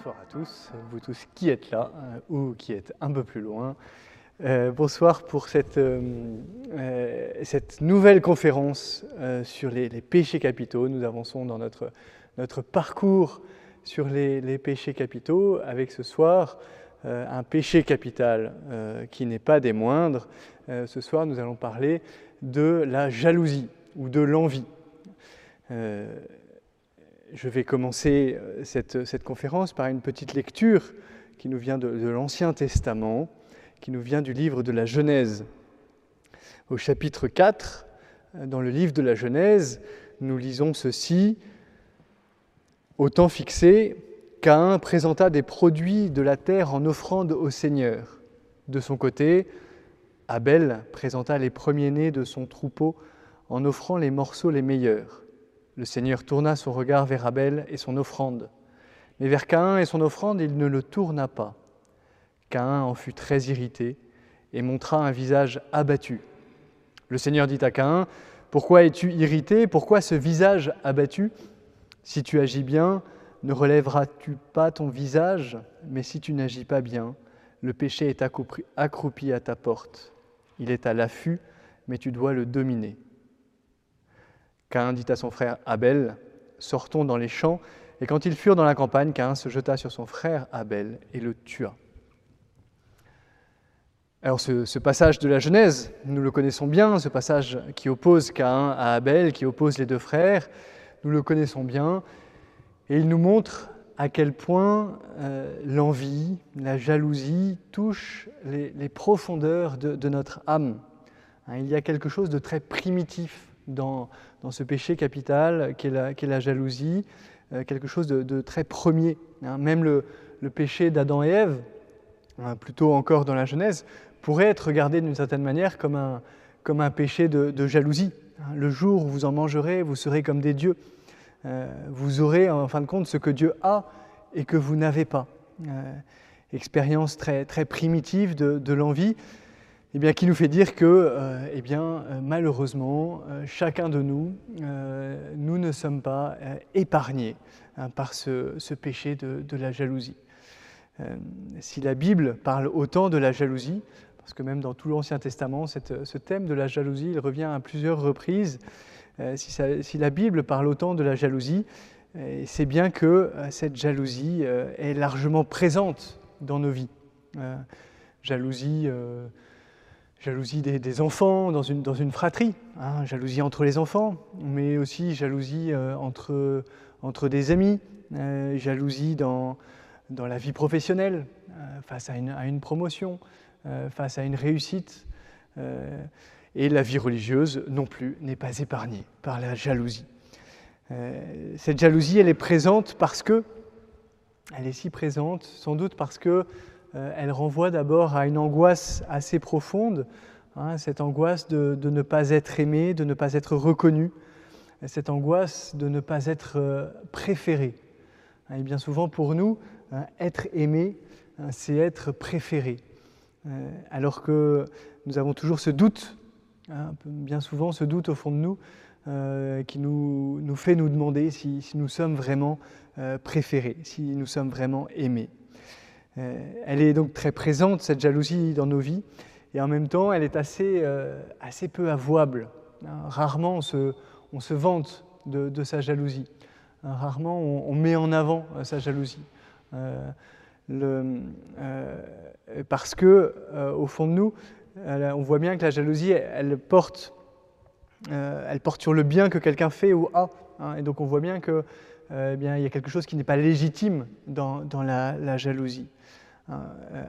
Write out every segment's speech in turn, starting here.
bonsoir à tous, vous tous qui êtes là euh, ou qui êtes un peu plus loin. Euh, bonsoir pour cette, euh, cette nouvelle conférence sur les, péchés capitaux. Nous avançons dans notre, notre parcours sur les, les péchés capitaux avec ce soir un péché capital qui n'est pas des moindres. ce soir, nous allons parler de la jalousie ou de l'envie je vais commencer euh, cette, conférence par une petite lecture qui nous vient de, l'Ancien Testament, qui nous vient du livre de la Genèse. Au chapitre 4, euh, dans le livre de la Genèse, nous lisons ceci. Au temps fixé, Caïn présenta des produits de la terre en offrande au Seigneur. De son côté, Abel présenta les premiers-nés de son troupeau en offrant les morceaux les meilleurs. Le Seigneur tourna son regard vers Abel et son offrande. Mais vers Caïn et son offrande, il ne le tourna pas. Caïn en fut très irrité et montra un visage abattu. Le Seigneur dit à Caïn, Pourquoi es-tu irrité? Pourquoi ce visage abattu? Si tu agis bien, ne relèveras-tu pas ton visage? Mais si tu n'agis pas bien, le péché est accroupi à ta porte. Il est à l'affût, mais tu dois le dominer. Caïn dit à son frère Abel, sortons dans les champs. Et quand ils furent dans la campagne, Caïn se jeta sur son frère Abel et le tua. Alors ce, passage de la Genèse, nous le connaissons bien, ce passage qui oppose Caïn à Abel, qui oppose les deux frères, nous le connaissons bien, et il nous montre à quel point euh, l'envie, la jalousie touchent les, profondeurs de, notre âme. Hein, il y a quelque chose de très primitif dans, ce péché capital qu'est la, la, jalousie, euh, quelque chose de, très premier. Hein. Même le, péché d'Adam et Ève, hein, plutôt encore dans la Genèse, pourrait être regardé d'une certaine manière comme un, péché de, jalousie. Hein. Le jour où vous en mangerez, vous serez comme des dieux. Euh, vous aurez en fin de compte ce que Dieu a et que vous n'avez pas. Euh, expérience très, primitive de l'envie eh bien, qui nous fait dire que, euh, eh bien, euh, malheureusement, euh, chacun de nous, nous ne sommes pas épargnés hein, par ce, péché de, la jalousie. si la Bible parle autant de la jalousie, parce que même dans tout l'Ancien Testament, ce thème de la jalousie, revient à plusieurs reprises, si, si, la Bible parle autant de la jalousie, c'est bien que cette jalousie est largement présente dans nos vies. jalousie jalousie des, enfants dans une, fratrie, hein, jalousie entre les enfants, mais aussi jalousie euh, entre, entre des amis, euh, jalousie dans, la vie professionnelle, euh, face à une, à une promotion, face à une réussite. et la vie religieuse non plus n'est pas épargnée par la jalousie. cette jalousie, elle est présente parce que, elle est si présente, sans doute parce que elle renvoie d'abord à une angoisse assez profonde, hein, cette angoisse de, ne pas être aimé, de ne pas être reconnu, cette angoisse de ne pas être euh, préféré. Hein, et bien souvent pour nous, hein, être aimé, c'est être préféré. Euh, alors que nous avons toujours ce doute, bien souvent ce doute au fond de nous, qui nous, fait nous demander si nous sommes vraiment préférés, si nous sommes vraiment aimés. Euh, elle est donc très présente, cette jalousie, dans nos vies, et en même temps, elle est assez, euh, assez peu avouable. Hein, rarement on se, on se vante de, sa jalousie. Hein, rarement on, met en avant euh, sa jalousie. Parce que, au fond de nous, on voit bien que la jalousie, elle, porte, elle porte sur le bien que quelqu'un fait ou a. Hein, et donc on voit bien qu'il eh il y a quelque chose qui n'est pas légitime dans, dans la, la, jalousie. Euh,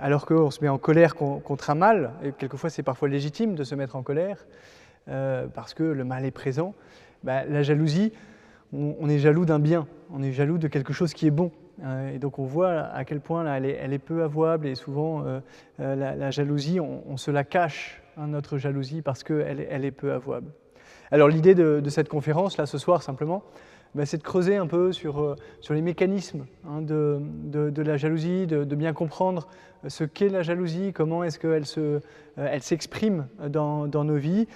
alors qu'on se met en colère contre un mal, et quelquefois c'est parfois légitime de se mettre en colère, euh, parce que le mal est présent, bah, la jalousie, on, est jaloux d'un bien, on est jaloux de quelque chose qui est bon. Hein, et donc on voit à quel point là, elle, est, peu avouable, et souvent euh, la, jalousie, on, se la cache, hein, notre jalousie, parce qu'elle elle est peu avouable. Alors l'idée de, de, cette conférence, là, ce soir, simplement, bah, c'est de creuser un peu sur, euh, sur les mécanismes hein, de, de, la jalousie, de, bien comprendre euh, ce qu'est la jalousie, comment est-ce qu'elle se, euh, elle s'exprime dans, dans, nos vies,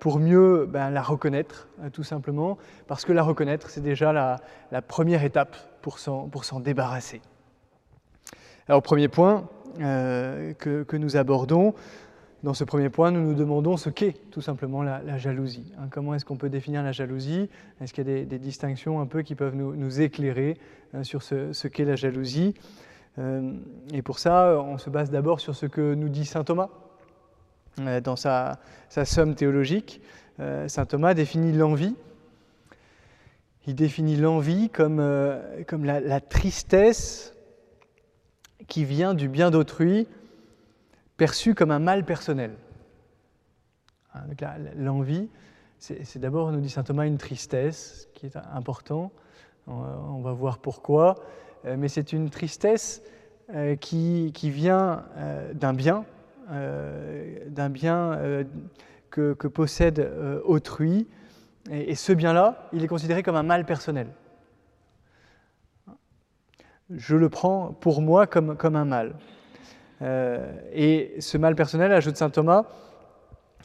pour mieux ben, la reconnaître, tout simplement, parce que la reconnaître, c'est déjà la, la, première étape pour s'en débarrasser. Alors, premier point euh, que, nous abordons, dans ce premier point, nous nous demandons ce qu'est tout simplement la, jalousie. Hein. comment est-ce qu'on peut définir la jalousie? Est-ce qu'il y a des, distinctions un peu qui peuvent nous, éclairer euh, sur ce, qu'est la jalousie? Euh, Et pour ça, on se base d'abord sur ce que nous dit Saint Thomas dans sa, somme théologique. Saint Thomas définit l'envie. Il définit l'envie comme, comme la tristesse qui vient du bien d'autrui perçu comme un mal personnel. Hein, l'envie, c'est d'abord, nous dit saint Thomas, une tristesse, qui est important. On va voir pourquoi. Euh, mais c'est une tristesse euh, qui, vient euh, d'un bien, d'un bien que, possède autrui. Et, ce bien-là, il est considéré comme un mal personnel je le prends pour moi comme un mal. Euh, et ce mal personnel, ajoute saint Thomas,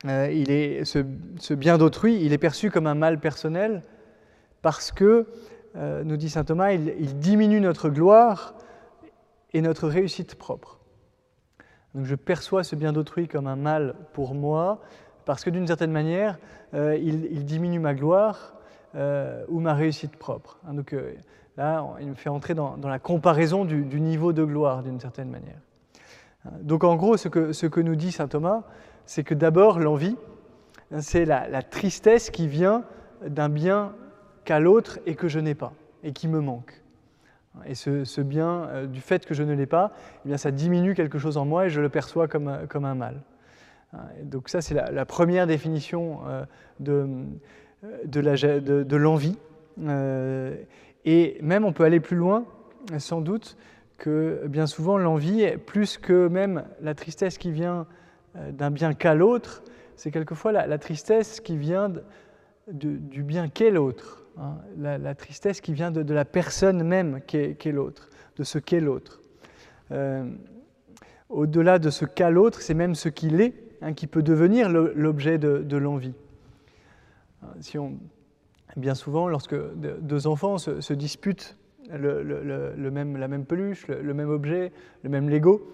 euh, il est, ce, bien d'autrui, il est perçu comme un mal personnel parce que, euh, nous dit saint Thomas, il, diminue notre gloire et notre réussite propre. Donc je perçois ce bien d'autrui comme un mal pour moi parce que d'une certaine manière, il, diminue ma gloire ou ma réussite propre. Hein, donc, Là, il me fait entrer dans, la comparaison du, niveau de gloire, d'une certaine manière. Donc en gros, ce que, nous dit Saint Thomas, c'est que d'abord, l'envie, c'est la, tristesse qui vient d'un bien qu'a l'autre et que je n'ai pas, et qui me manque. Et ce, bien, euh, du fait que je ne l'ai pas, eh bien, ça diminue quelque chose en moi et je le perçois comme, un mal. Donc ça, c'est la, première définition euh, de, l'envie. Euh, et même on peut aller plus loin, sans doute, que bien souvent l'envie, plus que même la tristesse qui vient euh, d'un bien qu'à l'autre, c'est quelquefois la, tristesse qui vient du bien qu'est l'autre, hein. la, tristesse qui vient de, la personne même qu'est l'autre, de ce qu'est l'autre. Euh, au-delà de ce qu'à l'autre, c'est même ce qu'il est, hein, qui peut devenir l'objet de, l'envie. Si on bien souvent, lorsque deux enfants se, disputent le, même, la même peluche, le, même objet, le même Lego,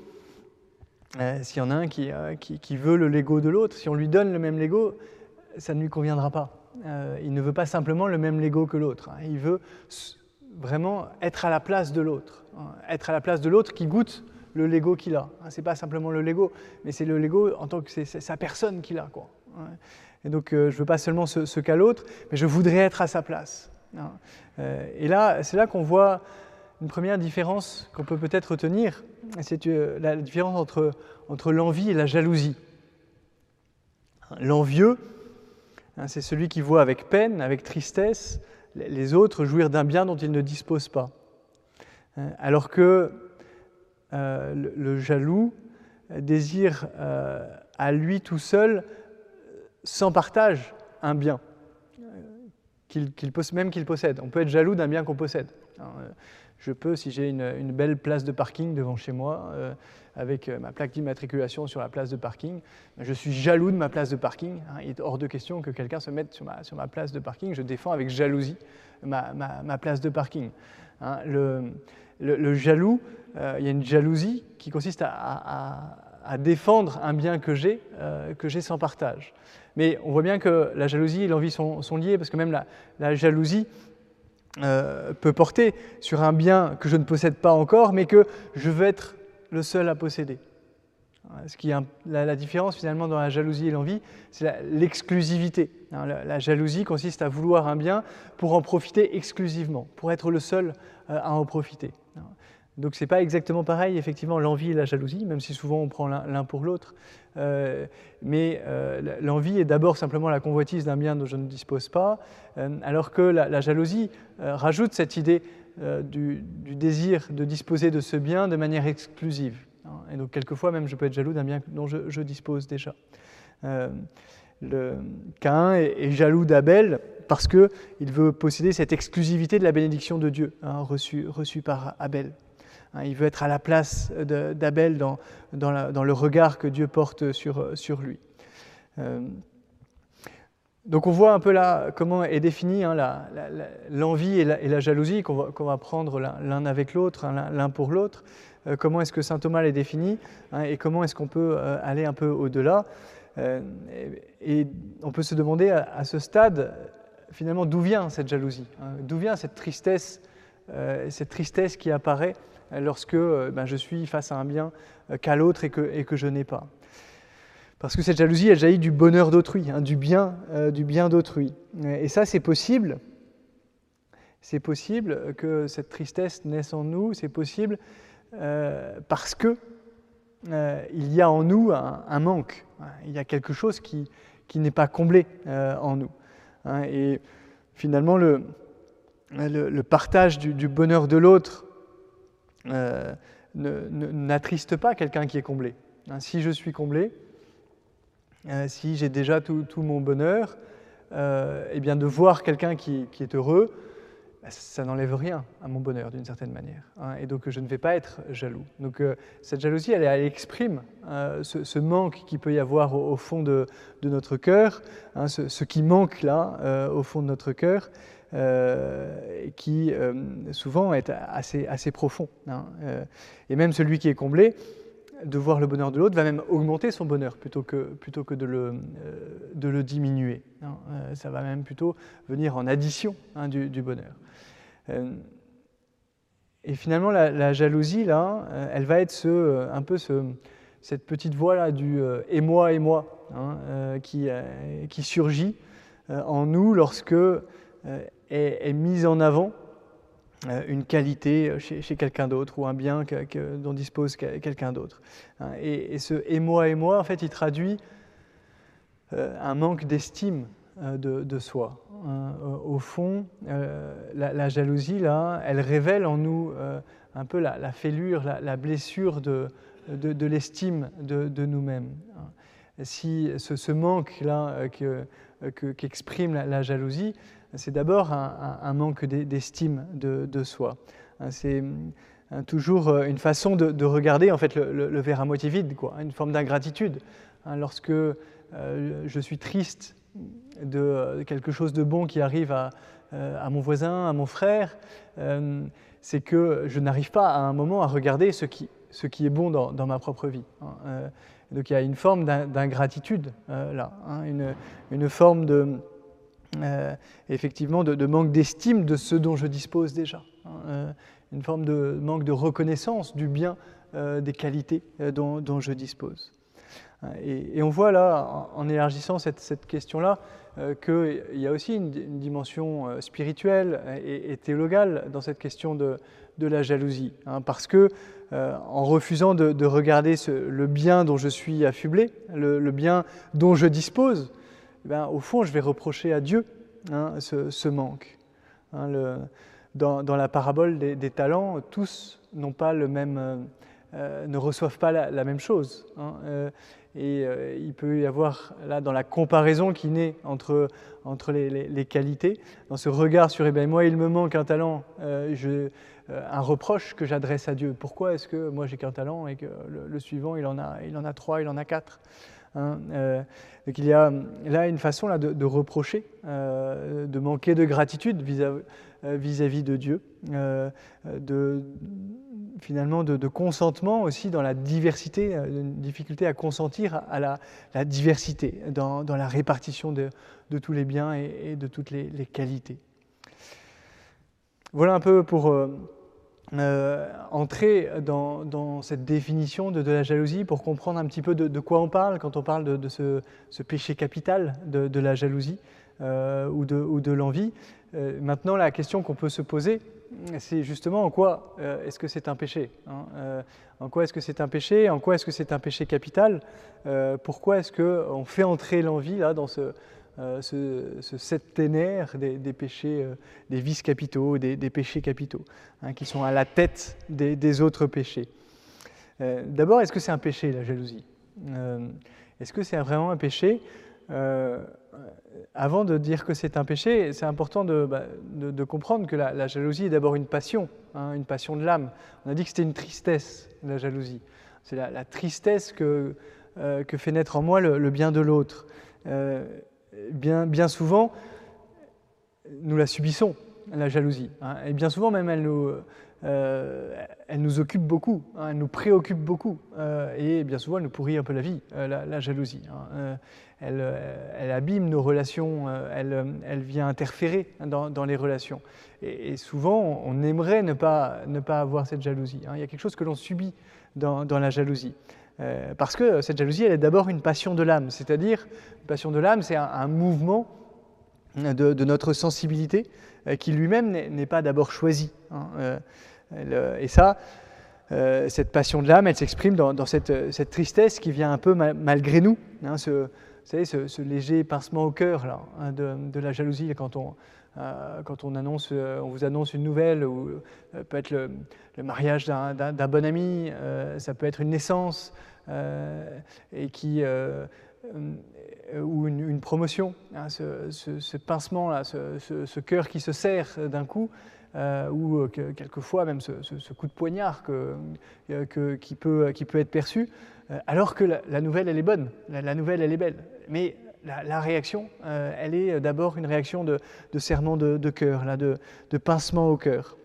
euh, s'il y en a un euh, qui, qui, veut le Lego de l'autre, si on lui donne le même Lego, ça ne lui conviendra pas. Euh, il ne veut pas simplement le même Lego que l'autre. Hein. Il veut vraiment être à la place de l'autre. Hein. Être à la place de l'autre qui goûte le Lego qu'il a. Hein. Ce n'est pas simplement le Lego, mais c'est le Lego en tant que c'est sa personne qu'il a. Quoi. Et donc, euh, je ne veux pas seulement ce, qu'à l'autre, mais je voudrais être à sa place. Euh, et là, c'est là qu'on voit une première différence qu'on peut peut-être retenir, c'est euh, la différence entre, entre l'envie et la jalousie. L'envieux, hein, c'est celui qui voit avec peine, avec tristesse, les autres jouir d'un bien dont ils ne disposent pas. Alors que le, jaloux désire à lui tout seul sans partage un bien, qu'il, même qu'il possède. On peut être jaloux d'un bien qu'on possède. Euh, je peux, si j'ai une, belle place de parking devant chez moi, euh, avec euh, ma plaque d'immatriculation sur la place de parking, je suis jaloux de ma place de parking. Hein. il est hors de question que quelqu'un se mette sur ma, place de parking. Je défends avec jalousie ma, place de parking. Hein. le, jaloux, il y a une jalousie qui consiste à, défendre un bien que j'ai, que j'ai sans partage. Mais on voit bien que la jalousie et l'envie sont, liées, parce que même la, jalousie euh, peut porter sur un bien que je ne possède pas encore, mais que je veux être le seul à posséder. Ce qui la, différence finalement dans la jalousie et l'envie, c'est l'exclusivité. Hein, la, jalousie consiste à vouloir un bien pour en profiter exclusivement, pour être le seul euh, à en profiter. Donc ce n'est pas exactement pareil, effectivement, l'envie et la jalousie, même si souvent on prend l'un pour l'autre. Euh, mais euh, l'envie est d'abord simplement la convoitise d'un bien dont je ne dispose pas, euh, alors que la, jalousie rajoute cette idée du, désir de disposer de ce bien de manière exclusive. Et donc quelquefois même je peux être jaloux d'un bien dont je, dispose déjà. Cain est, jaloux d'Abel parce qu'il veut posséder cette exclusivité de la bénédiction de Dieu hein, reçue par Abel. Hein, il veut être à la place d'Abel dans, le regard que Dieu porte sur, lui. Euh, Donc on voit un peu là comment est définie hein, l'envie et, la, jalousie qu'on va, prendre l'un avec l'autre, hein, l'un pour l'autre. Euh, comment est-ce que saint Thomas les définit hein, et comment est-ce qu'on peut euh, aller un peu au-delà. Et, on peut se demander à, ce stade, finalement, d'où vient cette jalousie D'où vient cette tristesse, cette tristesse qui apparaît lorsque ben, je suis face à un bien qu'à l'autre et que, je n'ai pas parce que cette jalousie, elle jaillit du bonheur d'autrui, hein, du bien, du bien d'autrui. Et ça, c'est possible. C'est possible que cette tristesse naisse en nous. C'est possible euh, parce que euh, il y a en nous un, manque, il y a quelque chose qui, n'est pas comblé euh, en nous. Hein. et finalement, le, le, partage du, bonheur de l'autre n'attriste pas quelqu'un qui est comblé. Hein. si je suis comblé, si j'ai déjà tout, mon bonheur, eh bien de voir quelqu'un qui, qui, est heureux, bah, ça n'enlève rien à mon bonheur d'une certaine manière. Hein, et donc je ne vais pas être jaloux. Donc euh, cette jalousie, elle, exprime euh, ce, manque qu'il peut y avoir au, fond de, notre cœur, hein, ce, qui manque là euh, au fond de notre cœur, qui souvent est assez, assez profond. Hein, et même celui qui est comblé, de voir le bonheur de l'autre va même augmenter son bonheur plutôt que, plutôt que de, le, de le diminuer. ça va même plutôt venir en addition du bonheur. Euh, et finalement, la, jalousie, là, euh, elle va être ce, euh, un peu ce, cette petite voix là du et moi et moi hein, qui, qui, surgit en nous lorsque est, mise en avant une qualité chez, quelqu'un d'autre ou un bien dont dispose quelqu'un d'autre. Hein. Et, ce et moi et moi, en fait, il traduit un manque d'estime de, soi. Hein, au fond, euh, la, jalousie, là, elle révèle en nous euh, un peu la, fêlure, la, blessure de, de, l'estime de, nous-mêmes. Hein. Si ce, manque-là euh, qu'exprime la, jalousie, c'est d'abord un, manque d'estime de, soi. Hein. C'est toujours une façon de, regarder en fait le, verre à moitié vide, quoi, une forme d'ingratitude. Lorsque je suis triste de quelque chose de bon qui arrive à, euh, mon voisin, à mon frère, euh, c'est que je n'arrive pas à un moment à regarder ce qui, est bon dans, ma propre vie. Hein. Euh, donc il y a une forme d'ingratitude là, hein, une, forme de, effectivement de, manque d'estime de ce dont je dispose déjà, hein. une forme de manque de reconnaissance du bien, des qualités dont, je dispose. Et, on voit là, en, élargissant cette, question-là, euh, qu'il y a aussi une, dimension euh, spirituelle et, théologale dans cette question de, la jalousie. Hein, parce que euh, en refusant de, regarder le bien dont je suis affublé, le, bien dont je dispose, eh ben, au fond, je vais reprocher à Dieu hein, ce, manque. Hein, dans, la parabole des, talents, tous n'ont pas le même, ne reçoivent pas la, même chose. Et euh, il peut y avoir là dans la comparaison qui naît entre, entre les, qualités, dans ce regard sur eh bien, moi il me manque un talent, euh, euh, un reproche que j'adresse à Dieu. Pourquoi est-ce que moi j'ai qu'un talent et que le, suivant il en, a, il en a trois, il en a quatre? Hein, Donc il y a là une façon là, de, reprocher, de manquer de gratitude vis-à-vis de Dieu, de finalement de, consentement aussi dans la diversité, euh, une difficulté à consentir à la, diversité dans, la répartition de, tous les biens et, de toutes les, qualités. Voilà un peu pour euh, euh, entrer dans, cette définition de, la jalousie, pour comprendre un petit peu de, quoi on parle quand on parle de, ce, péché capital de, la jalousie ou de, l'envie. maintenant, la question qu'on peut se poser, c'est justement en quoi euh, est-ce que c'est un péché hein, euh, En quoi est-ce que c'est un péché En quoi est-ce que c'est un péché capital euh, Pourquoi est-ce qu'on fait entrer l'envie dans ce, septénaire des, péchés, des vices capitaux, des, péchés capitaux, hein, qui sont à la tête des, autres péchés D'abord, est-ce que c'est un péché la jalousie Est-ce que c'est vraiment un péché avant de dire que c'est un péché, c'est important de, bah, comprendre que la, jalousie est d'abord une passion, hein, une passion de l'âme. On a dit que c'était une tristesse, la jalousie. C'est la, tristesse que, euh, que, fait naître en moi le, bien de l'autre. Euh, bien, souvent, nous la subissons, la jalousie. Hein. et bien souvent même, elle nous, euh, elle nous occupe beaucoup, hein, elle nous préoccupe beaucoup. Euh, et bien souvent, elle nous pourrit un peu la vie, euh, la, jalousie. Hein. Elle, elle, abîme nos relations, elle, elle vient interférer dans, les relations. Et, souvent, on aimerait ne pas, ne pas avoir cette jalousie. Il y a quelque chose que l'on subit dans, la jalousie. Parce que cette jalousie, elle est d'abord une passion de l'âme. C'est-à-dire, une passion de l'âme, c'est un, mouvement de, notre sensibilité qui lui-même n'est pas d'abord choisi. Hein. Euh, et ça, euh, cette passion de l'âme, elle s'exprime dans, cette, tristesse qui vient un peu malgré nous. Hein, ce, vous savez, ce, léger pincement au cœur là, hein, de, la jalousie quand euh, on vous annonce une nouvelle, ou peut être le, mariage d'un bon ami, ça peut être une naissance, et qui, ou une, promotion. Hein, ce, pincement, là, ce, cœur qui se serre d'un coup, euh, ou euh, quelquefois même ce, coup de poignard euh, qui, peut, qui peut être perçu, alors que la, nouvelle, elle est bonne, la, nouvelle, elle est belle. Mais la, réaction, elle est d'abord une réaction de, serrement de, cœur, là, de, pincement au cœur.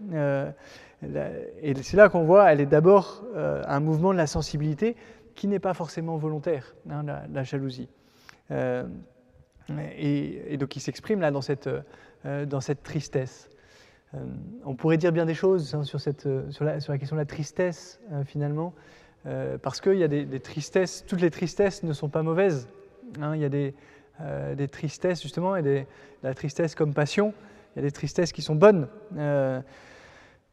et c'est là qu'on voit, elle est d'abord un mouvement de la sensibilité qui n'est pas forcément volontaire, hein, la, jalousie. et, donc qui s'exprime là dans cette, dans cette tristesse. Euh, on pourrait dire bien des choses hein, sur, cette, euh, sur, la, question de la tristesse, euh, finalement, parce qu'il y a des, tristesses, toutes les tristesses ne sont pas mauvaises. Hein. il y a des, des, tristesses, justement, et des, la tristesse comme passion, il y a des tristesses qui sont bonnes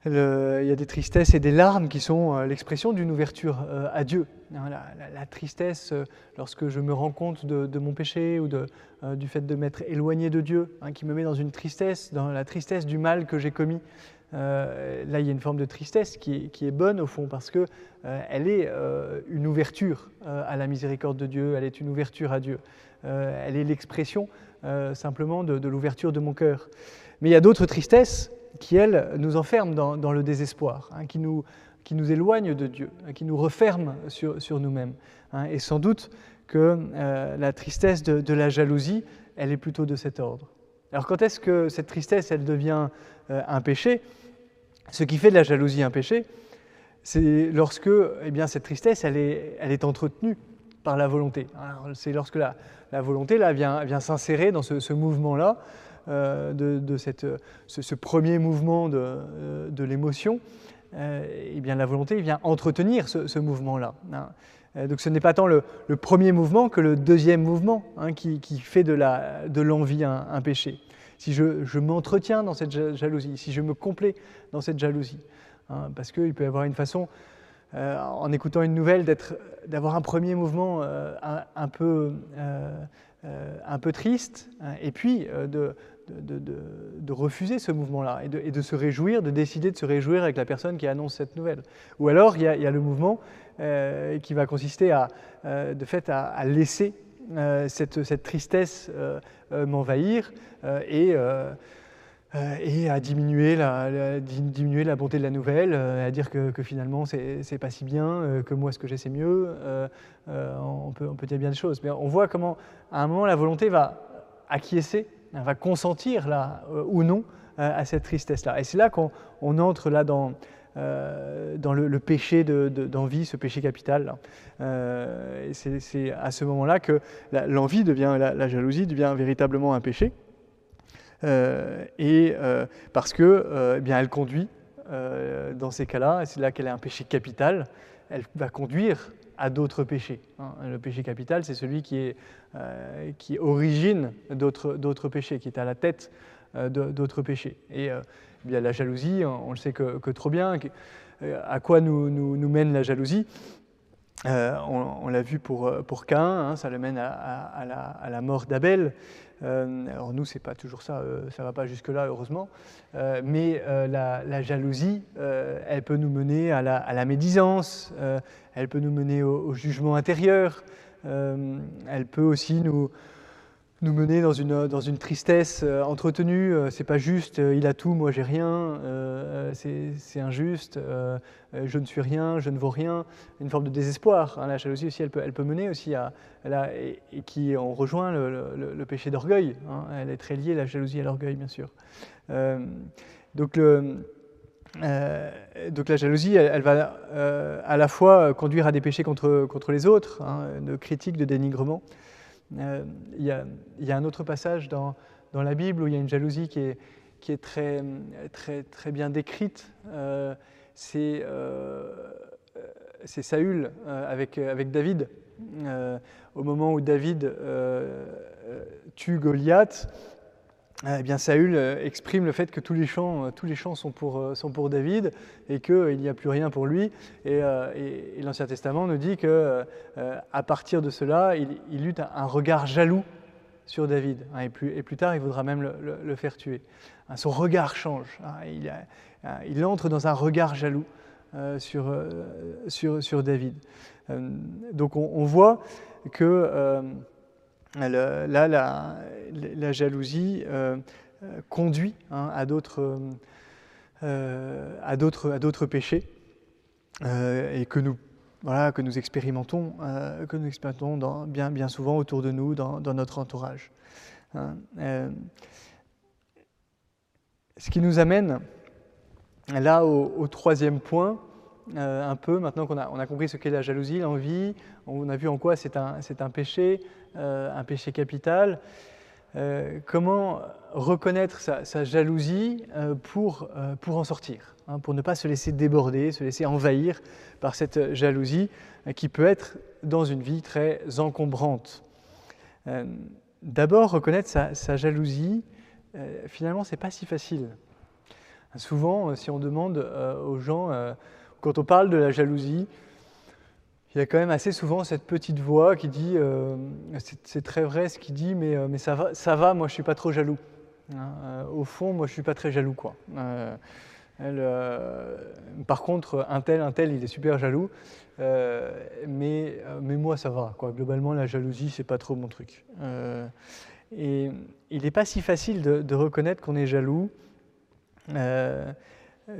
il y a des tristesses et des larmes qui sont euh, l'expression d'une ouverture euh, à Dieu. Hein, la, tristesse, euh, lorsque je me rends compte de, mon péché ou du fait de m'être éloigné de Dieu, hein, qui me met dans une tristesse, dans la tristesse du mal que j'ai commis. là, il y a une forme de tristesse qui est, bonne au fond parce que elle est une ouverture à la miséricorde de Dieu, elle est une ouverture à Dieu. elle est l'expression simplement de l'ouverture de mon cœur. Mais il y a d'autres tristesses qui, elle, nous enferme dans, le désespoir, hein, qui, nous, qui nous éloigne de Dieu, hein, qui nous referme sur, nous-mêmes. Hein. et sans doute que euh, la tristesse de, la jalousie, elle est plutôt de cet ordre. Alors quand est-ce que cette tristesse, elle devient euh, un péché? Ce qui fait de la jalousie un péché, c'est lorsque eh bien, cette tristesse, elle est, elle est entretenue par la volonté. C'est lorsque la, la, volonté là, vient, vient s'insérer dans ce mouvement-là, euh, de, cette, ce, premier mouvement de, euh, de l'émotion, euh, eh bien la volonté vient entretenir ce, mouvement-là. Hein. Donc ce n'est pas tant le, premier mouvement que le deuxième mouvement hein, qui, qui, fait de l'envie de un, un, péché. Si je, je m'entretiens dans cette jalousie, si je me complais dans cette jalousie, hein, parce qu'il peut y avoir une façon, en écoutant une nouvelle, d'avoir un premier mouvement un, peu, un peu triste, et puis de, de, refuser ce mouvement-là et, de, se réjouir, de décider de se réjouir avec la personne qui annonce cette nouvelle. Ou alors, il y a, le mouvement euh, qui va consister à, euh, de fait à, laisser euh, cette, tristesse m'envahir et, et à diminuer la, diminuer la bonté de la nouvelle, à dire que, finalement c'est pas si bien, que moi ce que j'ai c'est mieux. on, peut, on peut dire bien des choses. Mais on voit comment à un moment la volonté va acquiescer va consentir là euh, ou non euh, à cette tristesse-là. Et c'est là qu'on entre là dans, euh, le, péché d'envie, ce péché capital. c'est à ce moment-là que l'envie devient, la, jalousie devient véritablement un péché. et parce que, eh bien, elle conduit dans ces cas-là, c'est là qu'elle est un péché capital, elle va conduire à d'autres péchés. Hein. Le péché capital, c'est celui qui, est, euh, origine d'autres péchés, qui est à la tête euh, d'autres péchés. Et euh, bien, la jalousie, on, le sait que, trop bien. à quoi nous, mène la jalousie? On, l'a vu pour, pour Cain, hein, ça le mène à, la, mort d'Abel. alors nous, c'est pas toujours ça, ça va pas jusque-là, heureusement. mais la, jalousie, elle peut nous mener à la, médisance, elle peut nous mener au, jugement intérieur, euh, elle peut aussi nous, nous mener dans une, dans une tristesse euh, entretenue. Euh, c'est pas juste, euh, il a tout, moi j'ai rien, c'est injuste, je ne suis rien, je ne vaux rien. Une forme de désespoir. Hein. La jalousie aussi, elle peut, elle peut mener aussi à. et, qui on rejoint le, péché d'orgueil. Hein. Elle est très liée, la jalousie, à l'orgueil, bien sûr. donc, le, donc la jalousie, elle, va à la fois conduire à des péchés contre, contre les autres, hein, de critique, de dénigrement, euh, il y, a, un autre passage dans, la Bible où il y a une jalousie qui est, très, bien décrite. Euh, euh, c'est Saül avec David. au moment où David tue Goliath, eh bien, Saül euh, exprime le fait que tous les champs, euh, tous les champs sont, pour, euh, sont pour David et qu'il n'y a plus rien pour lui. Et, l'Ancien Testament nous dit que à partir de cela, il, il eut un, regard jaloux sur David. Hein, et, plus, et, plus, tard, il voudra même le, faire tuer. Hein, son regard change. Hein, il, entre dans un regard jaloux sur, sur, sur, David. donc on, on voit que là, la, jalousie euh, euh, conduit à d'autres euh, péchés et que nous expérimentons que nous expérimentons dans, bien souvent autour de nous dans, notre entourage. Hein. ce qui nous amène là au troisième point euh, un peu, maintenant qu'on a, compris ce qu'est la jalousie, l'envie, on a vu en quoi c'est un, péché, euh, un péché capital. Euh, comment reconnaître sa, jalousie pour, pour en sortir, hein, pour ne pas se laisser déborder, se laisser envahir par cette jalousie qui peut être dans une vie très encombrante. D'abord, reconnaître sa, sa jalousie, finalement, c'est pas si facile. Souvent, si on demande aux gens quand on parle de la jalousie, il y a quand même assez souvent cette petite voix qui dit, euh, c'est très vrai ce qu'il dit, mais, euh, ça, va, moi je suis pas trop jaloux. Hein, euh, au fond, moi je suis pas très jaloux. Par contre, un tel, un tel, il est super jaloux, mais, moi ça va. Globalement, la jalousie, c'est pas trop mon truc. et il n'est pas si facile de reconnaître qu'on est jaloux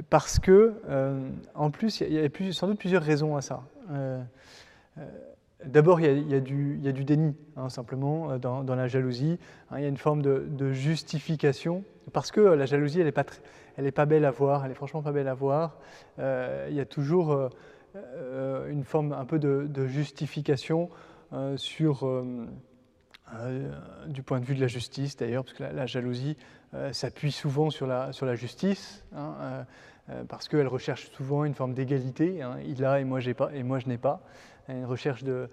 parce que, euh, en plus, il y a, sans doute plusieurs raisons à ça. Euh, euh, d'abord, il, y a du déni, hein, simplement, dans, la jalousie. Hein, il y a une forme de, justification, parce que la jalousie, elle n'est pas, belle à voir, elle est franchement pas belle à voir. il y a toujours une forme un peu de, justification sur, du point de vue de la justice, d'ailleurs, parce que la jalousie, s'appuie souvent sur la, justice, hein, euh, euh, parce qu'elle recherche souvent une forme d'égalité. Hein, il a et moi, pas, et moi je n'ai pas. Une recherche de,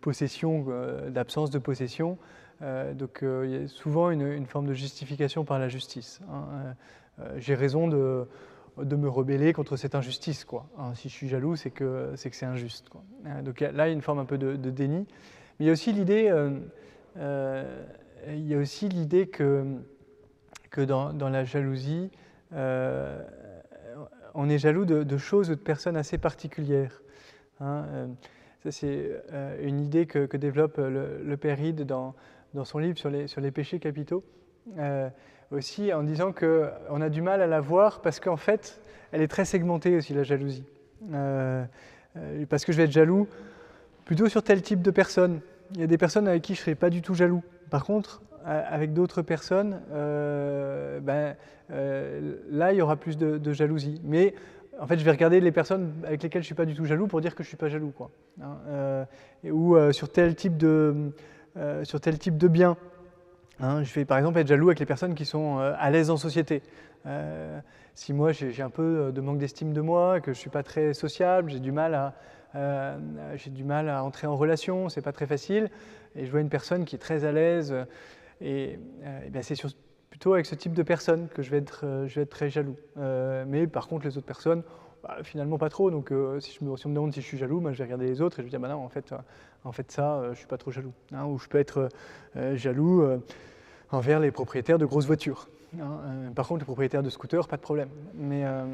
possession, d'absence de possession. donc il y a souvent une, forme de justification par la justice. Hein, j'ai raison de, me rebeller contre cette injustice. Quoi. si je suis jaloux, c'est que c'est, injuste. Donc là, il y a une forme un peu de, déni. Mais aussi il y a aussi l'idée que que dans, la jalousie, euh, on est jaloux de, choses ou de personnes assez particulières. Hein, euh, ça, c'est euh, une idée que, développe le, Père dans, dans, son livre sur les, péchés capitaux, aussi en disant qu'on a du mal à la voir parce qu'en fait, elle est très segmentée aussi, la jalousie. parce que je vais être jaloux plutôt sur tel type de personnes. Il y a des personnes avec qui je ne serais pas du tout jaloux. Par contre, avec d'autres personnes, euh, ben, euh, là, il y aura plus de, jalousie. Mais en fait, je vais regarder les personnes avec lesquelles je ne suis pas du tout jaloux pour dire que je ne suis pas jaloux. Quoi. Hein, euh, ou sur, tel type de, sur tel type de bien. Hein, je vais par exemple être jaloux avec les personnes qui sont à l'aise en société. si moi j'ai un peu de manque d'estime de moi, que je ne suis pas très sociable, j'ai du mal à, j'ai du mal à entrer en relation, c'est pas très facile, et je vois une personne qui est très à l'aise, et, euh, ben, c'est plutôt avec ce type de personnes que je vais être, euh, je vais être très jaloux. Euh, mais par contre, les autres personnes, bah, finalement pas trop. Donc si, je me, si, on me demande si je suis jaloux, moi, je vais regarder les autres et je vais dire, bah non, en fait, en fait ça, je suis pas trop jaloux. Hein, ou je peux être jaloux envers les propriétaires de grosses voitures. Hein, euh, par contre, les propriétaires de scooters, pas de problème. Mais, euh,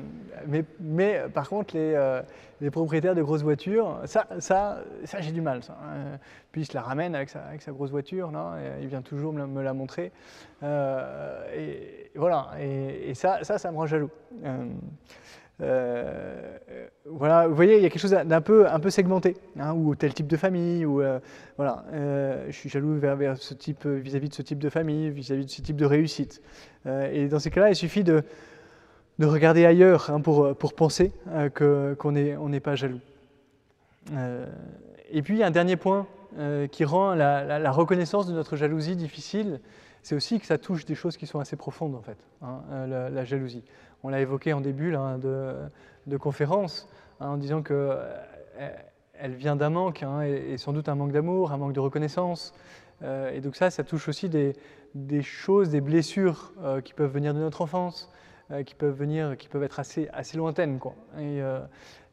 mais, mais par contre, les, euh, les, propriétaires de grosses voitures, ça, ça, ça j'ai du mal. Ça. puis il se la ramène avec sa, avec sa grosse voiture, et il vient toujours me, la montrer. et voilà, et, et, ça, ça, ça me rend jaloux. Euh, voilà, vous voyez, il y a quelque chose d'un peu, segmenté, hein, ou tel type de famille, ou euh, voilà, euh, je suis jaloux vis-à-vis de ce type de famille, vis-à-vis de ce type de réussite. et dans ces cas-là, il suffit de, de regarder ailleurs hein, pour, penser qu'on n'est pas jaloux. et puis, un dernier point qui rend la, reconnaissance de notre jalousie difficile, c'est aussi que ça touche des choses qui sont assez profondes, en fait, hein, la, jalousie on l'a évoqué en début de, conférence, hein, en disant qu'elle euh, elle vient d'un manque, hein, et, sans doute un manque d'amour, un manque de reconnaissance. Euh, et donc ça, ça touche aussi des, choses, des blessures euh, qui peuvent venir de notre enfance, qui peuvent venir, qui peuvent être assez, lointaines, quoi,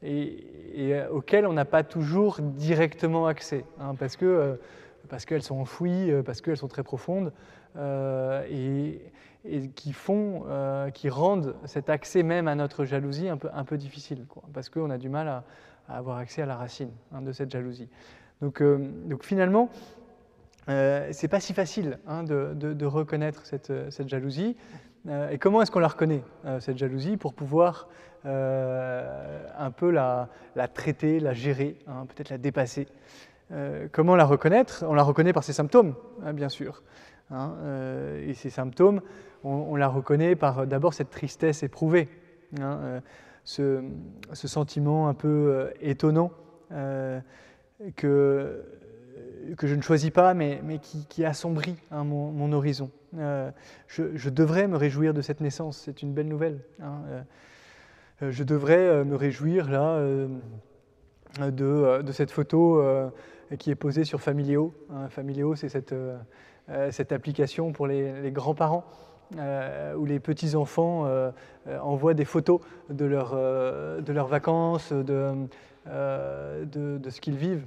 et, auxquelles on n'a pas toujours directement accès, hein, parce que parce qu'elles sont enfouies, parce qu'elles sont très profondes. Et, et qui font, euh, qui rendent cet accès même à notre jalousie un peu, difficile, parce qu'on a du mal à, avoir accès à la racine hein, de cette jalousie. Donc, euh, donc finalement, euh, c'est pas si facile hein, de, reconnaître cette, jalousie. Euh, et comment est-ce qu'on la reconnaît, cette jalousie, pour pouvoir un peu la, la, traiter, la gérer, hein, peut-être la dépasser? Comment la reconnaître? On la reconnaît par ses symptômes, bien sûr. Et ces symptômes, on, la reconnaît par euh, d'abord cette tristesse éprouvée, hein, euh, ce, sentiment un peu euh, étonnant que, que je ne choisis pas, mais, mais qui, assombrit hein, mon, horizon. je, devrais me réjouir de cette naissance, c'est une belle nouvelle. Hein, je devrais me réjouir là de, de, cette photo qui est posée sur Familio. Familio, c'est cette, cette, application pour les, les grands-parents euh, où les petits-enfants euh, euh, envoient des photos de, leur, de leurs vacances, de, de, ce qu'ils vivent.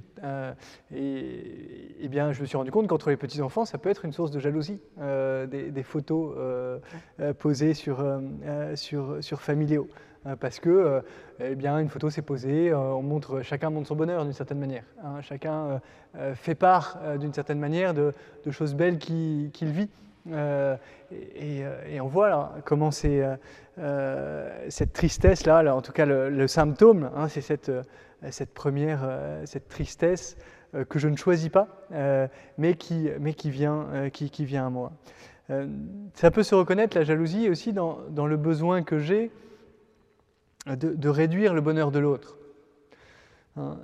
et, eh bien, je me suis rendu compte qu'entre les petits-enfants, ça peut être une source de jalousie, des, photos posées sur, sur, sur Familio. Parce que, eh bien, une photo s'est posée, on montre, chacun montre son bonheur d'une certaine manière. Hein. chacun fait part d'une certaine manière de, choses belles qu'il vit. Euh, euh, et, on voit comment euh, cette tristesse-là, en tout cas le, symptôme, hein, c'est cette, première cette tristesse que je ne choisis pas, mais, qui, vient, à moi. ça peut se reconnaître, la jalousie, aussi dans le besoin que j'ai de, réduire le bonheur de l'autre. Hein,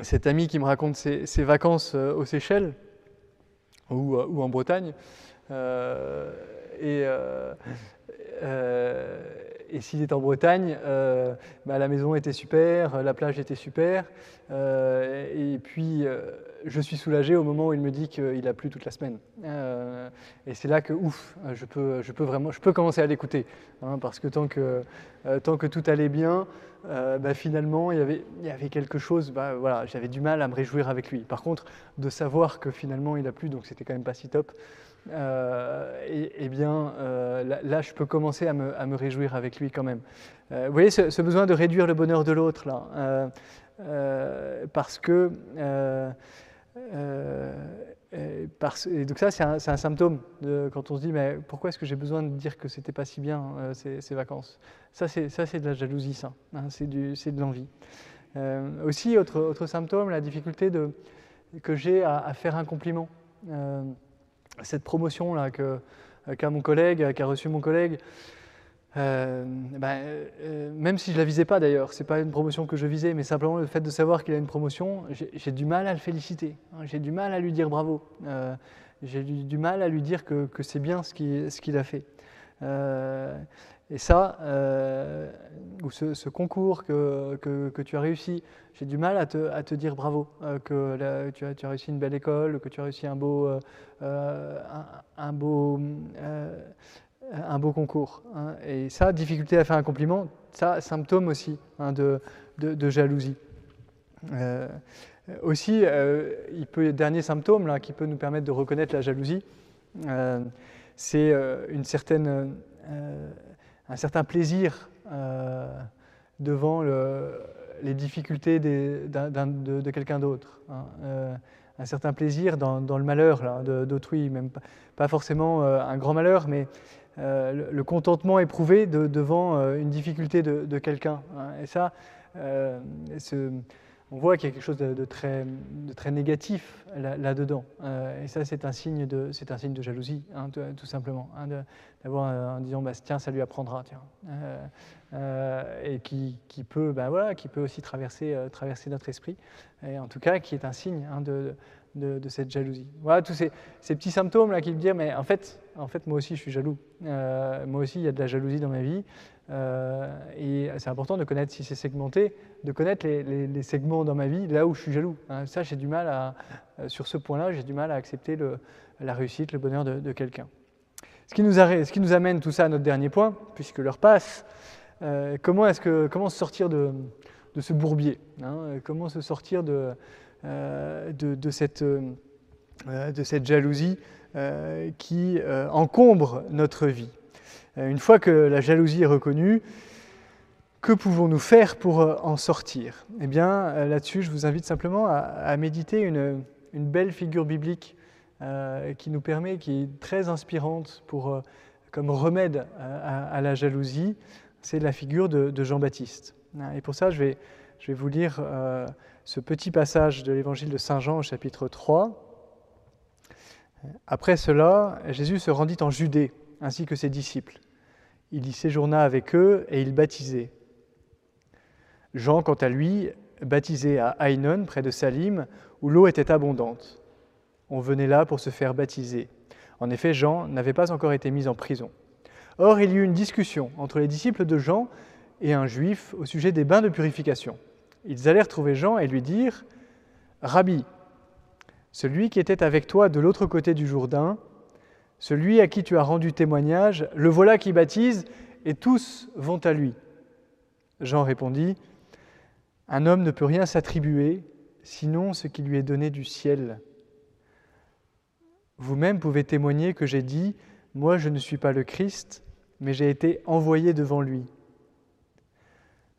cet ami qui me raconte ses, vacances aux Seychelles, ou, euh, en Bretagne. Euh, et, euh, et s'il est en Bretagne, bah, la maison était super, la plage était super. et puis, je suis soulagé au moment où il me dit qu'il a plu toute la semaine. et c'est là que, ouf, je peux, vraiment, je peux commencer à l'écouter. Hein, parce que tant, que tant que tout allait bien, bah, finalement, il y, avait, quelque chose, bah, voilà, j'avais du mal à me réjouir avec lui. Par contre, de savoir que finalement il a plu, donc c'était quand même pas si top, euh, et, eh bien euh, là, je peux commencer à me, réjouir avec lui quand même. Euh, vous voyez ce, besoin de réduire le bonheur de l'autre là, parce que parce, et donc ça c'est un, symptôme quand on se dit mais pourquoi est-ce que j'ai besoin de dire que c'était pas si bien ces, ces, vacances? Ça c'est de la jalousie ça, hein, c'est de l'envie. aussi autre, autre symptôme la difficulté que j'ai à, faire un compliment cette promotion là qu'a mon collègue, qu'a reçu mon collègue, euh, ben, euh, même si je la visais pas d'ailleurs, c'est pas une promotion que je visais, mais simplement le fait de savoir qu'il a une promotion, j'ai du mal à le féliciter, hein. j'ai du mal à lui dire bravo, euh, j'ai du, mal à lui dire que, que c'est bien ce qu'il a fait. Et ça, ou ce, concours que, que, tu as réussi, j'ai du mal à te, à te dire bravo, que tu, as, tu, as, réussi une belle école, que tu as réussi un beau, un, beau, un beau concours. Hein. Et ça, difficulté à faire un compliment, ça, symptôme aussi hein, de, de, jalousie. aussi, il peut, dernier symptôme qui peut nous permettre de reconnaître la jalousie, c'est une certaine, un certain plaisir devant les difficultés de, quelqu'un d'autre. Hein un certain plaisir dans, le malheur d'autrui, même pas, forcément euh, un grand malheur, mais euh, le, contentement éprouvé devant euh, une difficulté de, quelqu'un. Hein. Et ça, on voit qu'il y a quelque chose de, très, négatif là-dedans. et ça, c'est un, signe de, un signe de jalousie, hein, tout, simplement. Hein, D'avoir en disant, bah, tiens, ça lui apprendra, et qui, peut, bah, voilà, qui peut aussi traverser, traverser notre esprit. Et en tout cas, qui est un signe de, de, cette jalousie. Voilà tous ces, petits symptômes-là qui me disent, mais en fait, en fait, moi aussi, je suis jaloux. Euh, moi aussi, il y a de la jalousie dans ma vie. Euh, et c'est important de connaître, si c'est segmenté, de connaître les, segments dans ma vie là où je suis jaloux. Hein, ça, j'ai du mal à, euh, sur ce point-là, j'ai du mal à accepter la réussite, le bonheur de, quelqu'un. Ce qui, nous amène tout ça à notre dernier point, puisque l'heure passe, comment, que, comment se sortir de, ce bourbier Comment se sortir de, euh, de, cette, euh, de, cette, jalousie euh, qui encombre notre vie. Une fois que la jalousie est reconnue, que pouvons-nous faire pour en sortir? Eh bien, là-dessus, je vous invite simplement à, méditer une, une, belle figure biblique qui nous permet, qui est très inspirante pour, comme remède à, la jalousie. C'est la figure de, Jean-Baptiste. Et pour ça, je vais, je vais vous lire ce petit passage de l'évangile de Saint Jean au chapitre 3. Après cela, Jésus se rendit en Judée, ainsi que ses disciples. Il y séjourna avec eux et il baptisait. Jean, quant à lui, baptisait à Ainon, près de Salim, où l'eau était abondante. On venait là pour se faire baptiser. En effet, Jean n'avait pas encore été mis en prison. Or, il y eut une discussion entre les disciples de Jean et un juif au sujet des bains de purification. Ils allèrent trouver Jean et lui dire Rabbi, celui qui était avec toi de l'autre côté du Jourdain, celui à qui tu as rendu témoignage, le voilà qui baptise, et tous vont à lui. Jean répondit Un homme ne peut rien s'attribuer, sinon ce qui lui est donné du ciel. Vous-même pouvez témoigner que j'ai dit Moi je ne suis pas le Christ, mais j'ai été envoyé devant lui.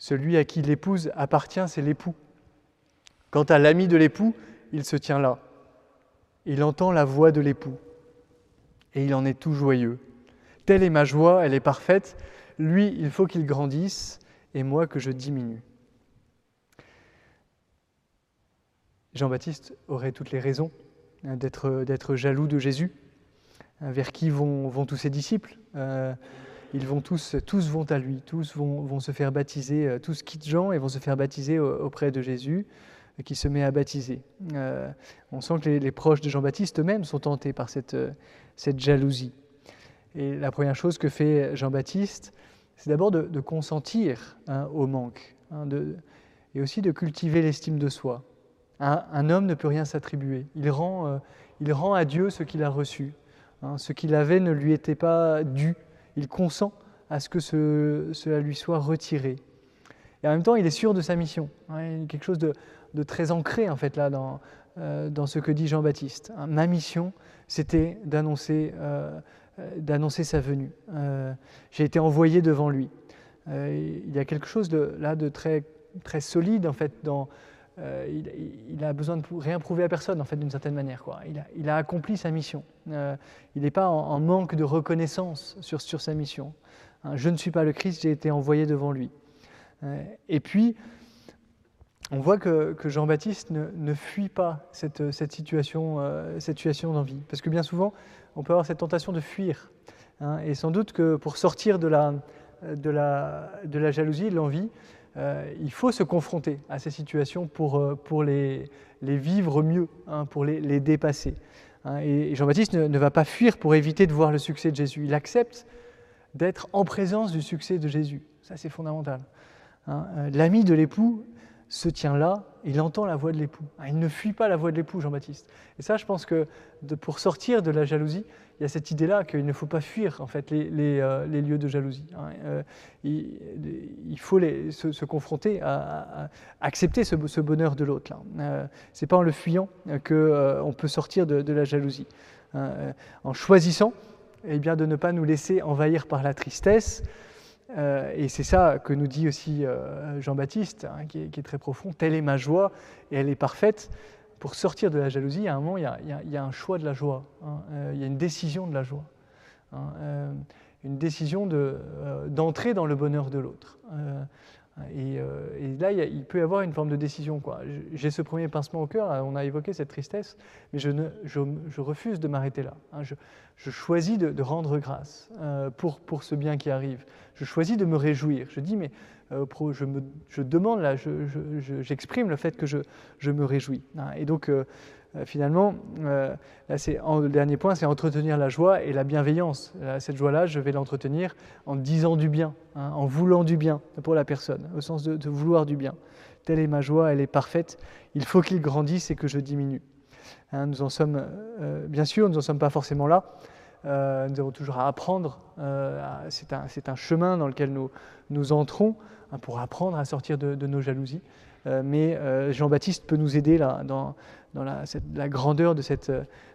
Celui à qui l'épouse appartient, c'est l'époux. Quant à l'ami de l'époux, il se tient là. Il entend la voix de l'époux. Et il en est tout joyeux. Telle est ma joie, elle est parfaite. Lui, il faut qu'il grandisse, et moi que je diminue. Jean-Baptiste aurait toutes les raisons hein, d'être jaloux de Jésus, hein, vers qui vont, tous ses disciples. Euh, ils vont tous, tous vont à lui, tous vont, se faire baptiser, euh, tous quittent Jean et vont se faire baptiser auprès de Jésus, euh, qui se met à baptiser. Euh, on sent que les, proches de Jean-Baptiste eux-mêmes sont tentés par cette, cette jalousie. Et la première chose que fait Jean-Baptiste, c'est d'abord de, consentir hein, au manque, hein, et aussi de cultiver l'estime de soi. Un, homme ne peut rien s'attribuer. Il rend, il rend à Dieu ce qu'il a reçu. Hein. ce qu'il avait ne lui était pas dû il consent à ce que cela lui soit retiré. Et en même temps, il est sûr de sa mission. Hein, quelque chose de, très ancré, en fait, là, dans, euh, ce que dit Jean-Baptiste. Hein, ma mission, c'était d'annoncer euh, d'annoncer sa venue. Euh, j'ai été envoyé devant lui. il y a quelque chose là de très solide, en fait, dans, euh, il, a besoin de rien prouver à personne, en fait, d'une certaine manière. Quoi. Il, a, accompli sa mission. Euh, il n'est pas en, manque de reconnaissance sur, sur sa mission. Je ne suis pas le Christ, j'ai été envoyé devant lui. Euh, et puis, on voit que, Jean-Baptiste ne, fuit pas cette, cette situation, situation d'envie. Parce que bien souvent, on peut avoir cette tentation de fuir. Hein, et sans doute que pour sortir de la, de la, de la jalousie, de l'envie, euh, il faut se confronter à ces situations pour, euh, pour les, les, vivre mieux, hein, pour les, les dépasser. Hein. et Jean-Baptiste ne, va pas fuir pour éviter de voir le succès de Jésus. Il accepte d'être en présence du succès de Jésus. Ça, c'est fondamental. Hein. Euh, l'ami de l'époux se tient là, il entend la voix de l'époux. Il ne fuit pas la voix de l'époux, Jean-Baptiste. Et ça, je pense que pour sortir de la jalousie, il y a cette idée-là qu'il ne faut pas fuir en fait les, euh, lieux de jalousie. Hein. Euh, il, faut se, confronter à, accepter ce, bonheur de l'autre. Euh, Ce n'est pas en le fuyant qu'on peut sortir de, la jalousie. Hein. en choisissant eh bien, de ne pas nous laisser envahir par la tristesse. et c'est ça que nous dit aussi Jean-Baptiste, hein, qui, est très profond, telle est ma joie et elle est parfaite. Pour sortir de la jalousie, à un moment, il y a, un choix de la joie, hein. il y a une décision de la joie, hein. une décision d'entrer dans le bonheur de l'autre. Euh, et, là, il, peut y avoir une forme de décision. J'ai ce premier pincement au cœur, on a évoqué cette tristesse, mais je, refuse de m'arrêter là. Hein. Je, choisis de, rendre grâce euh, pour, pour ce bien qui arrive. Je choisis de me réjouir. Je dis, mais euh, je, me, je demande là, j'exprime le fait que je, me réjouis. Hein. Et donc, euh, finalement, euh, le dernier point, c'est entretenir la joie et la bienveillance. cette joie-là, je vais l'entretenir en disant du bien, hein, en voulant du bien pour la personne, au sens de, vouloir du bien. Telle est ma joie, elle est parfaite. Il faut qu'il grandisse et que je diminue. Hein, nous en sommes, euh, bien sûr, nous n'en sommes pas forcément là. Nous avons toujours à apprendre. c'est un, chemin dans lequel nous, entrons hein, pour apprendre à sortir de, nos jalousies. mais Jean-Baptiste peut nous aider là, dans, la, grandeur de cette,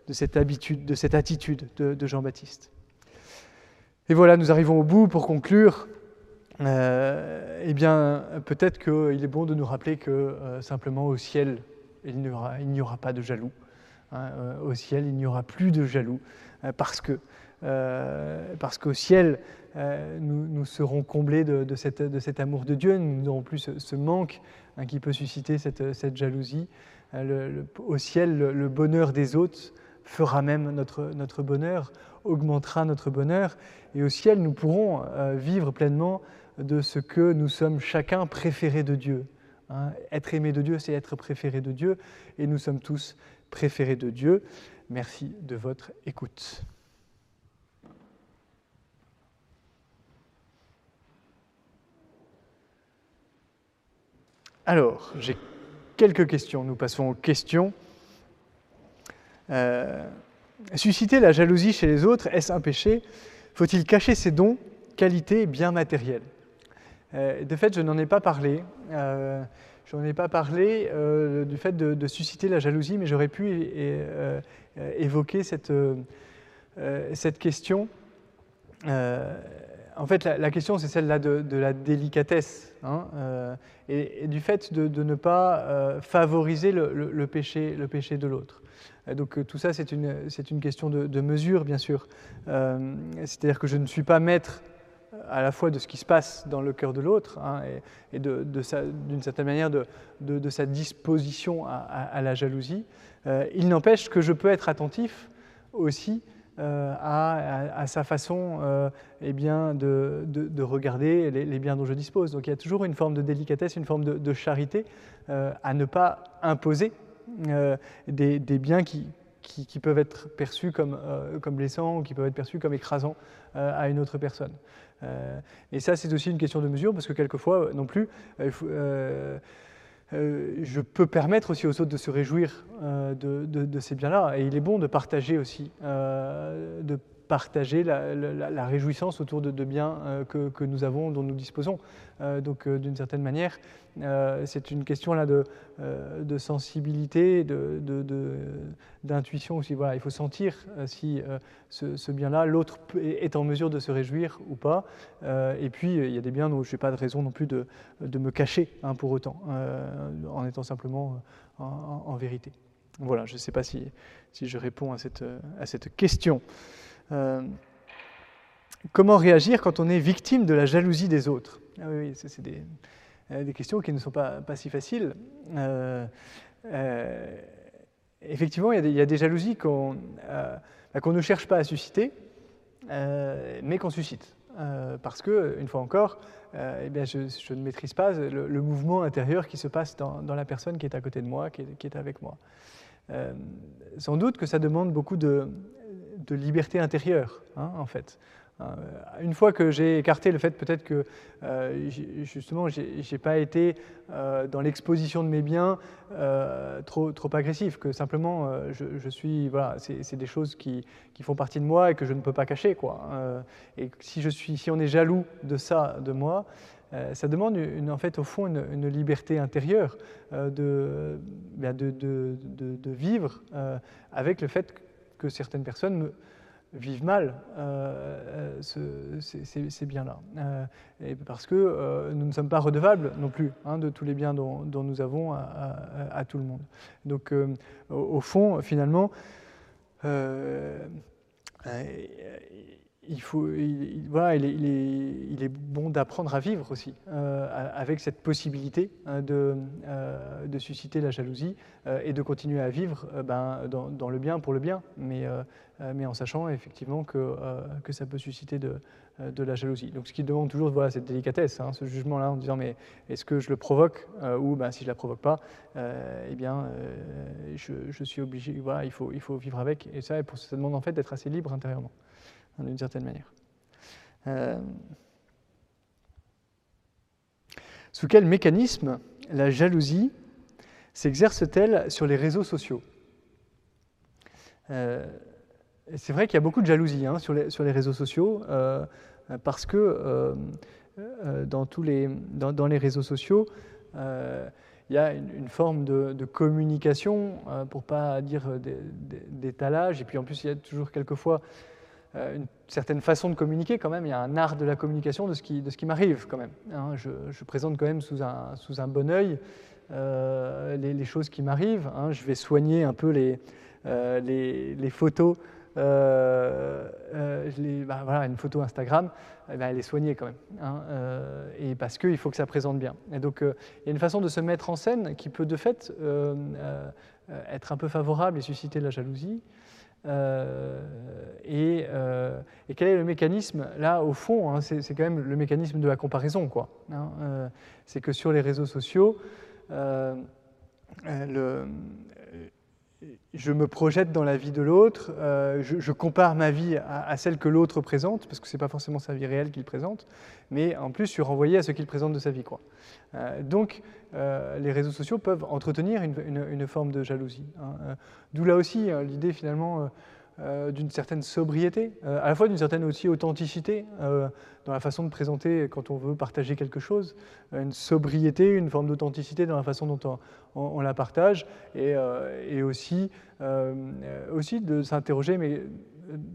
de cette, habitude, de cette attitude de, Jean-Baptiste. Et voilà, nous arrivons au bout pour conclure. Euh, eh bien, peut-être qu'il est bon de nous rappeler que euh, simplement au ciel, il n'y aura, pas de jaloux. Hein, euh, au ciel, il n'y aura plus de jaloux parce que parce qu'au ciel, nous, nous, serons comblés de, de, de, cet amour de Dieu, nous n'aurons plus ce, manque hein, qui peut susciter cette, cette jalousie. Euh, au ciel, le, bonheur des autres fera même notre, notre bonheur, augmentera notre bonheur. Et au ciel, nous pourrons euh, vivre pleinement de ce que nous sommes chacun préférés de Dieu. Hein. Être aimé de Dieu, c'est être préféré de Dieu, et nous sommes tous préférés de Dieu. Merci de votre écoute. Alors, j'ai quelques questions. Nous passons aux questions. Euh, susciter la jalousie chez les autres, est-ce un péché? Faut-il cacher ses dons, qualités, bien matériels? Euh, De fait, je n'en ai pas parlé. Euh, je n'en ai pas parlé du fait de, susciter la jalousie, mais j'aurais pu évoquer cette, cette question en fait, la, question, c'est celle-là de, la délicatesse hein, euh, et, du fait de, ne pas euh, favoriser le, péché, le péché de l'autre. Donc tout ça, c'est une, une, question de, mesure, bien sûr. Euh, c'est-à-dire que je ne suis pas maître à la fois de ce qui se passe dans le cœur de l'autre hein, et, d'une certaine manière de, sa disposition à la jalousie. il n'empêche que je peux être attentif aussi euh, à, sa façon euh, eh bien, de, de, regarder les, biens dont je dispose. Donc il y a toujours une forme de délicatesse, une forme de, charité euh, à ne pas imposer des, biens qui, peuvent être perçus comme blessants ou qui peuvent être perçus comme écrasants à une autre personne. Et ça, c'est aussi une question de mesure, parce que quelquefois, non plus, euh, je peux permettre aussi aux autres de se réjouir euh, de, ces biens-là. Et il est bon de partager aussi, euh, partager la, réjouissance autour de, biens que, nous avons, dont nous disposons. donc, d'une certaine manière, c'est une question là de, sensibilité, d'intuition aussi. Voilà, il faut sentir si ce, bien-là, l'autre est en mesure de se réjouir ou pas. et puis, il y a des biens dont je n'ai pas de raison non plus de, me cacher hein, pour autant, en étant simplement en, vérité. Voilà, je ne sais pas si, si, je réponds à cette, à cette question. Euh, comment réagir quand on est victime de la jalousie des autres ah Oui, c'est des, euh, des, questions qui ne sont pas, si faciles. Euh, effectivement, il y, a des, jalousies qu'on bah, ne cherche pas à susciter, mais qu'on suscite. parce que, une fois encore, eh bien, je, ne maîtrise pas le, mouvement intérieur qui se passe dans, la personne qui est à côté de moi, qui est avec moi. sans doute que ça demande beaucoup de, de liberté intérieure, hein, en fait. Euh, une fois que j'ai écarté le fait peut-être que euh, justement j'ai pas été euh, dans l'exposition de mes biens trop, trop agressif, que simplement je, suis voilà, c'est des choses qui, qui, font partie de moi et que je ne peux pas cacher quoi. et si je suis, si on est jaloux de ça de moi, ça demande une, en fait au fond une, liberté intérieure ben, de, de, de, de, vivre avec le fait que que certaines personnes vivent mal ces, biens-là. parce que nous ne sommes pas redevables non plus hein, de tous les biens dont, nous avons à, tout le monde. Donc, au, fond, finalement, il, faut, voilà, il, est, bon d'apprendre à vivre aussi euh, avec cette possibilité hein, de, euh, de, susciter la jalousie euh, et de continuer à vivre ben, dans, le bien pour le bien, mais, en sachant effectivement que, ça peut susciter de, la jalousie. Donc ce qui demande toujours voilà, cette délicatesse, hein, ce jugement-là en disant mais est-ce que je le provoque ou ben, si je ne la provoque pas, eh bien je, je, suis obligé, voilà, il, faut, il faut vivre avec et ça, ça demande en fait d'être assez libre intérieurement d'une certaine manière. Euh, sous quel mécanisme la jalousie s'exerce-t-elle sur les réseaux sociaux? Euh, C'est vrai qu'il y a beaucoup de jalousie hein, sur, les, réseaux sociaux, euh, parce que dans, tous les, dans, les réseaux sociaux, il y a une, forme de, communication, pour pas dire d'étalage, et puis en plus il y a toujours quelquefois une certaine façon de communiquer quand même, il y a un art de la communication de ce qui, m'arrive quand même. Hein. je, présente quand même sous un, bon œil euh, les, choses qui m'arrivent. Hein. je vais soigner un peu les, euh, photos. les, bah, voilà, une photo Instagram, eh ben, elle est soignée quand même. Hein. et parce qu'il faut que ça présente bien. Et donc, il y a une façon de se mettre en scène qui peut de fait être un peu favorable et susciter la jalousie. Euh, euh, et, quel est le mécanisme Là, au fond, hein, c'est quand même le mécanisme de la comparaison. quoi. Hein, euh, c'est que sur les réseaux sociaux, le, je me projette dans la vie de l'autre, euh, je, compare ma vie à, celle que l'autre présente, parce que ce n'est pas forcément sa vie réelle qu'il présente, mais en plus je suis renvoyé à ce qu'il présente de sa vie. Quoi. Euh, donc euh, les réseaux sociaux peuvent entretenir une, forme de jalousie. Hein. D'où là aussi l'idée finalement euh, d'une certaine sobriété, euh, à la fois d'une certaine aussi authenticité euh, dans la façon de présenter quand on veut partager quelque chose, une sobriété, une forme d'authenticité dans la façon dont on, la partage, et, aussi, aussi de s'interroger mais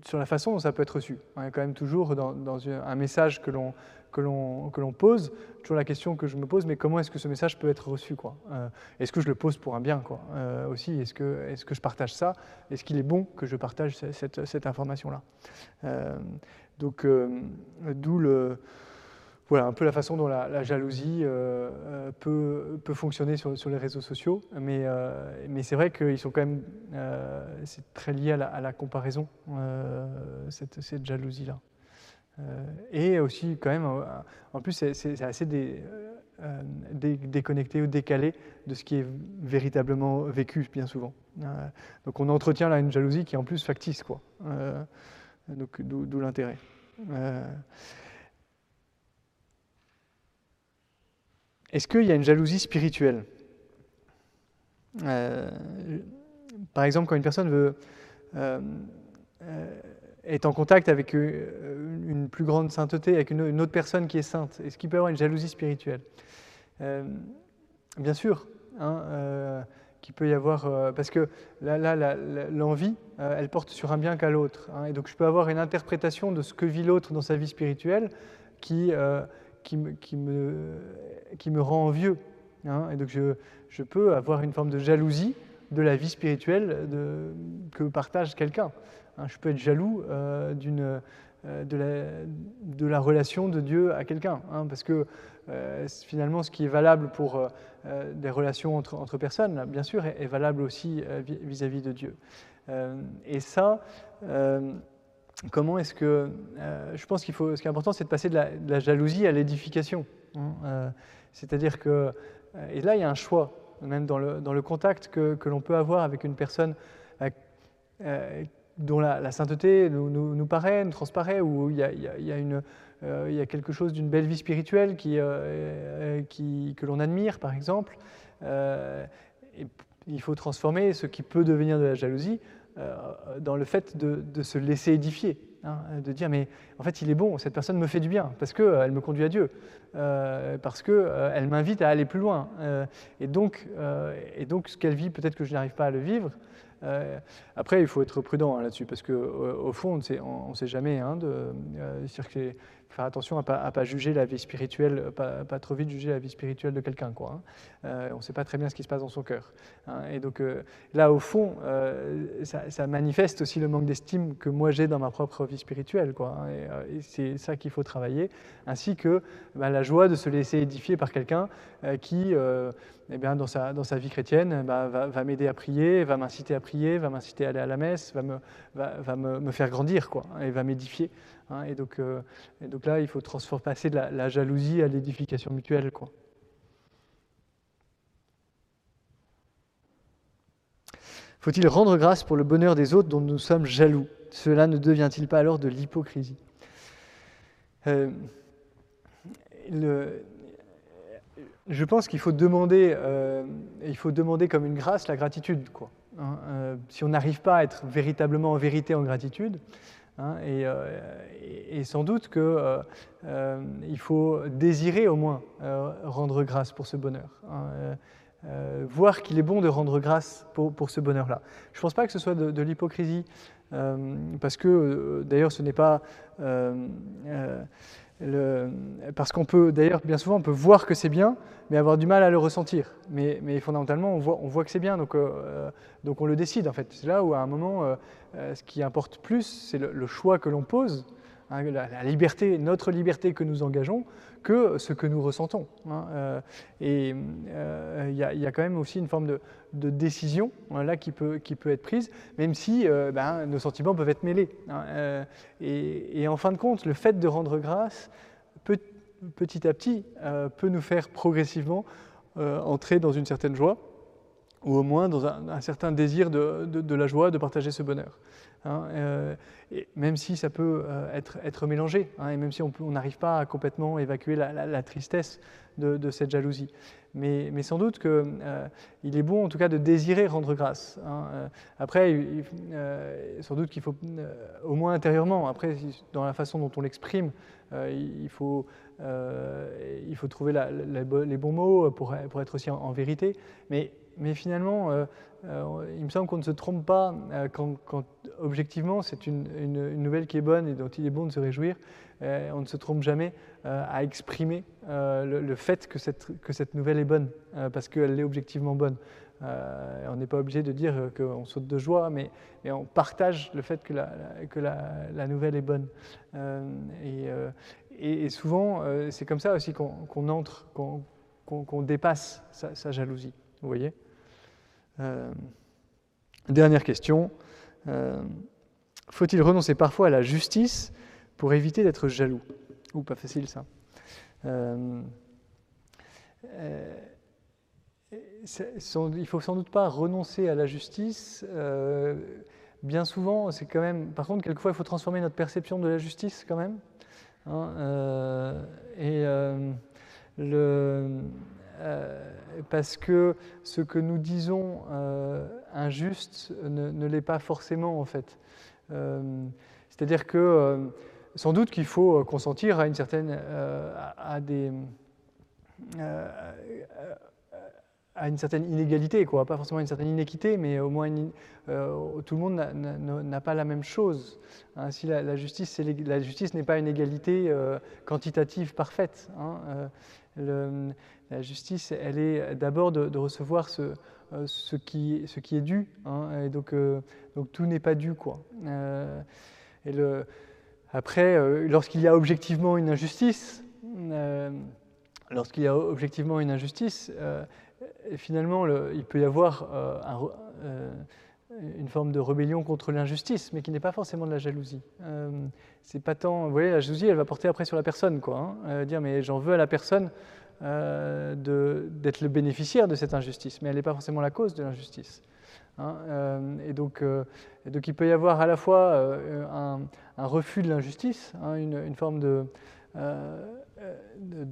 sur la façon dont ça peut être reçu. On est quand même toujours dans un message que l'on que l'on pose, toujours la question que je me pose, mais comment est-ce que ce message peut être reçu euh, Est-ce que je le pose pour un bien euh, aussi Est-ce que, je partage ça? Est-ce qu'il est bon que je partage cette, information-là? Euh, Donc, d'où un peu la façon dont la, jalousie peut, fonctionner sur, les réseaux sociaux. Mais, c'est vrai qu'ils sont quand même, c'est très lié à la, comparaison, cette jalousie-là. Euh, et aussi, quand même, euh, en plus, c'est assez euh, déconnecté ou décalé de ce qui est véritablement vécu, bien souvent. donc on entretient là une jalousie qui est en plus factice, quoi. donc d'où l'intérêt. Est-ce qu'il y a une jalousie spirituelle? Par exemple, quand une personne veut est en contact avec euh, une plus grande sainteté, avec une, autre personne qui est sainte Est-ce qu'il peut y avoir une jalousie spirituelle? Euh, Bien sûr, hein, euh, qu'il peut y avoir, parce que là, l'envie, elle porte sur un bien qu'à l'autre. Hein, et donc je peux avoir une interprétation de ce que vit l'autre dans sa vie spirituelle qui, me, rend envieux. Hein, et donc je, peux avoir une forme de jalousie de la vie spirituelle que partage quelqu'un. Hein, je peux être jaloux euh, euh, de, la, relation de Dieu à quelqu'un, hein, parce que euh, finalement, ce qui est valable pour des relations entre, entre, personnes, bien sûr, est, valable aussi vis-à-vis de Dieu. et ça, comment est-ce que... je pense qu'il faut... Ce qui est important, c'est de passer de la, jalousie à l'édification. Hein, c'est-à-dire que... Et là, il y a un choix, même dans le, dans le contact que, que l'on peut avoir avec une personne dont la, sainteté nous, nous, paraît, nous transparaît, où euh, il y a quelque chose d'une belle vie spirituelle euh, euh, que l'on admire, par exemple. il faut transformer ce qui peut devenir de la jalousie dans le fait de, de se laisser édifier, hein, de dire mais en fait il est bon, cette personne me fait du bien parce qu'elle me conduit à Dieu, parce qu'elle m'invite à aller plus loin. et, donc, et donc ce qu'elle vit, peut-être que je n'arrive pas à le vivre, après, il faut être prudent hein, là-dessus, parce qu'au au fond, on ne sait, jamais hein, de, circuler faire attention à ne pas, juger la vie spirituelle, pas, pas, trop vite juger la vie spirituelle de quelqu'un. Hein. euh, on ne sait pas très bien ce qui se passe dans son cœur. Hein. et donc euh, là, au fond, euh, ça, manifeste aussi le manque d'estime que moi j'ai dans ma propre vie spirituelle. Hein. et, c'est ça qu'il faut travailler, ainsi que bah, la joie de se laisser édifier par quelqu'un qui, eh dans, sa, vie chrétienne, bah, va, m'aider à prier, va m'inciter à prier, va m'inciter à aller à la messe, va me, faire grandir et va m'édifier. Hein, et, donc, euh, et, donc, là, il faut transformer, passer de la, jalousie à l'édification mutuelle. Faut-il rendre grâce pour le bonheur des autres dont nous sommes jaloux? Cela ne devient-il pas alors de l'hypocrisie? Euh, Je pense qu'il faut demander, euh, faut demander comme une grâce la gratitude. Hein, si on n'arrive pas à être véritablement en vérité en gratitude, Hein, euh, et, sans doute qu'il euh, euh, faut désirer au moins rendre grâce pour ce bonheur. Hein, voir qu'il est bon de rendre grâce pour, pour ce bonheur-là. Je ne pense pas que ce soit de, l'hypocrisie, parce que d'ailleurs ce n'est pas parce qu'on peut, d'ailleurs, bien souvent, on peut voir que c'est bien, mais avoir du mal à le ressentir. Mais, fondamentalement, on voit, on voit que c'est bien, donc, euh, donc on le décide, en fait. C'est là où, à un moment, euh, euh, ce qui importe plus, c'est le, choix que l'on pose, hein, la, liberté, notre liberté que nous engageons, que ce que nous ressentons. Hein. Euh, et euh, il y, a quand même aussi une forme de, décision hein, là qui peut, être prise, même si euh, ben, nos sentiments peuvent être mêlés. Et, en fin de compte, le fait de rendre grâce, petit à petit, peut nous faire progressivement entrer dans une certaine joie, ou au moins dans un, certain désir de, la joie, de partager ce bonheur. Hein, euh, même si ça peut euh, être, mélangé, hein, et même si on n'arrive pas à complètement évacuer la, tristesse de, cette jalousie. Mais, sans doute qu'il euh, est bon en tout cas de désirer rendre grâce. Hein. Après, sans doute qu'il faut, au moins intérieurement, après dans la façon dont on l'exprime, il, faut, trouver les bons mots pour, être aussi en, vérité. Mais, mais finalement, euh, il me semble qu'on ne se trompe pas euh, quand, objectivement c'est une, nouvelle qui est bonne et dont il est bon de se réjouir. Euh, on ne se trompe jamais à exprimer le, fait que cette, que cette, nouvelle est bonne, parce qu'elle est objectivement bonne. on n'est pas obligé de dire qu'on saute de joie, mais, mais, on partage le fait que la, que la, nouvelle est bonne. Et, souvent, c'est comme ça aussi qu'on entre, qu'on dépasse sa, sa jalousie. Vous voyez? euh, dernière question. Euh, faut-il renoncer parfois à la justice pour éviter d'être jaloux? Ou pas facile ça. Euh, il faut sans doute pas renoncer à la justice. bien souvent, c'est quand même. Par contre, quelquefois, il faut transformer notre perception de la justice quand même. Hein, et le, euh, parce que ce que nous disons euh, injuste ne, l'est pas forcément en fait. Euh, c'est-à-dire que sans doute qu'il faut consentir à une certaine, à, des, à une certaine inégalité, quoi. pas forcément une certaine inéquité, mais au moins tout le monde n'a pas la même chose. Hein. si la, justice, la justice n'est pas une égalité quantitative parfaite. Hein, la justice, elle est d'abord de, recevoir ce, euh, ce, qui, ce, qui, est dû. Hein, et donc, euh, donc tout n'est pas dû. Quoi. Euh, et le, après, lorsqu'il y a objectivement une injustice, lorsqu'il y a objectivement une injustice, finalement, le, il peut y avoir une forme de rébellion contre l'injustice, mais qui n'est pas forcément de la jalousie. c'est pas tant, vous voyez, la jalousie, elle va porter après sur la personne, quoi. Hein, dire, mais j'en veux à la personne euh, d'être le bénéficiaire de cette injustice, mais elle n'est pas forcément la cause de l'injustice. Hein, euh, et, donc, euh, donc, il peut y avoir à la fois un, refus de l'injustice, hein, une, forme de,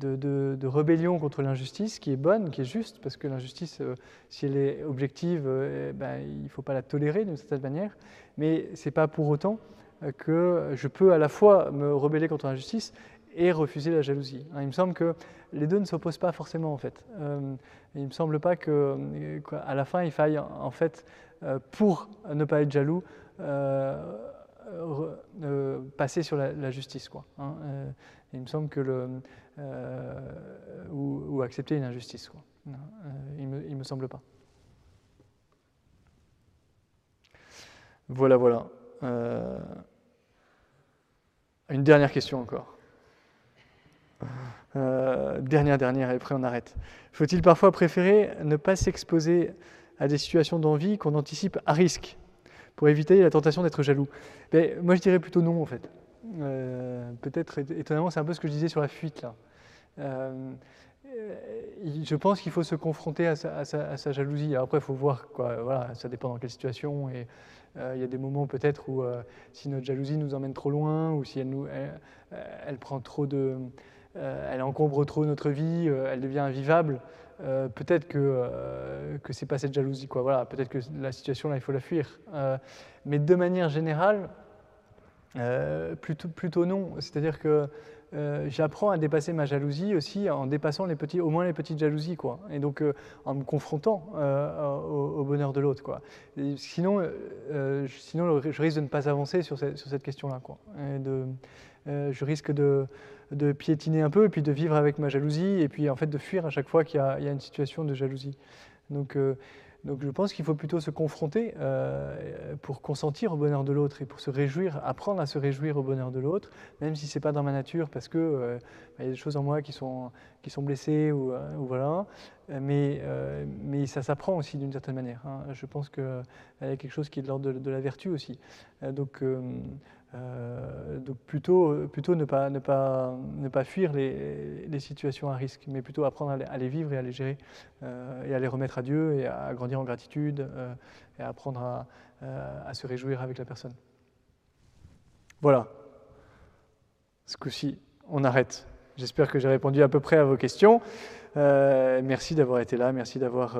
de, rébellion contre l'injustice qui est bonne, qui est juste, parce que l'injustice, si elle est objective, eh ben, il ne faut pas la tolérer d'une certaine manière, mais ce n'est pas pour autant que je peux à la fois me rebeller contre l'injustice et refuser la jalousie. Hein, il me semble que les deux ne s'opposent pas forcément en fait. Euh, il ne me semble pas qu'à la fin il faille en fait pour ne pas être jaloux, passer sur la, justice. Quoi, hein. il me semble que le. Ou, accepter une injustice. Quoi. il ne me, me semble pas. Voilà, voilà. une dernière question encore. Euh, dernière, dernière, et après on arrête. Faut-il parfois préférer ne pas s'exposer à des situations d'envie qu'on anticipe à risque pour éviter la tentation d'être jaloux? Mais Moi je dirais plutôt non en fait. Euh, peut-être étonnamment, c'est un peu ce que je disais sur la fuite là. Euh, je pense qu'il faut se confronter à sa, jalousie. après, il faut voir, voilà, ça dépend dans quelle situation. Et il y a des moments peut-être où si notre jalousie nous emmène trop loin, ou si elle, prend trop de, euh, elle encombre trop notre vie, euh, elle devient invivable, euh, peut-être que ce n'est pas cette jalousie. Voilà, peut-être que la situation, là, il faut la fuir. mais de manière générale, plutôt, plutôt non. C'est-à-dire que j'apprends à dépasser ma jalousie aussi en dépassant au moins les petites jalousies, quoi. Et donc en me confrontant au, bonheur de l'autre, quoi. sinon, sinon, je risque de ne pas avancer sur cette, question-là, quoi. Je risque de, piétiner un peu et puis de vivre avec ma jalousie et puis en fait de fuir à chaque fois qu'il y, a une situation de jalousie. Euh, donc je pense qu'il faut plutôt se confronter euh, pour consentir au bonheur de l'autre et pour se réjouir, apprendre à se réjouir au bonheur de l'autre, même si ce n'est pas dans ma nature parce que euh, y a des choses en moi qui sont, qui sont blessées ou, voilà. Mais, mais ça s'apprend aussi d'une certaine manière. Hein. Je pense qu'il y a quelque chose qui est de l'ordre de, de, la vertu aussi. donc euh, donc plutôt, plutôt ne, pas, ne, pas, ne pas fuir les, situations à risque, mais plutôt apprendre à les, vivre et à les gérer euh, et à les remettre à Dieu et à grandir en gratitude euh, et à apprendre à, à, se réjouir avec la personne. Voilà. Ce coup-ci, on arrête. J'espère que j'ai répondu à peu près à vos questions. merci d'avoir été là, merci d'avoir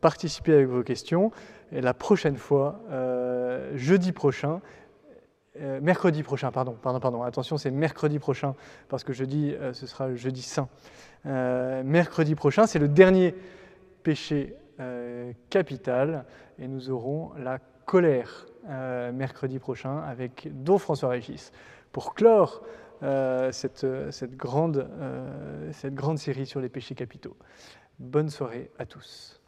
participé avec vos questions. Et la prochaine fois, jeudi prochain, euh, mercredi prochain, pardon, pardon, pardon, attention, c'est mercredi prochain, parce que jeudi, euh, ce sera le jeudi saint. Euh, mercredi prochain, c'est le dernier péché capital, et nous aurons la colère mercredi prochain avec Don François Régis, pour clore cette, grande série sur les péchés capitaux. Bonne soirée à tous.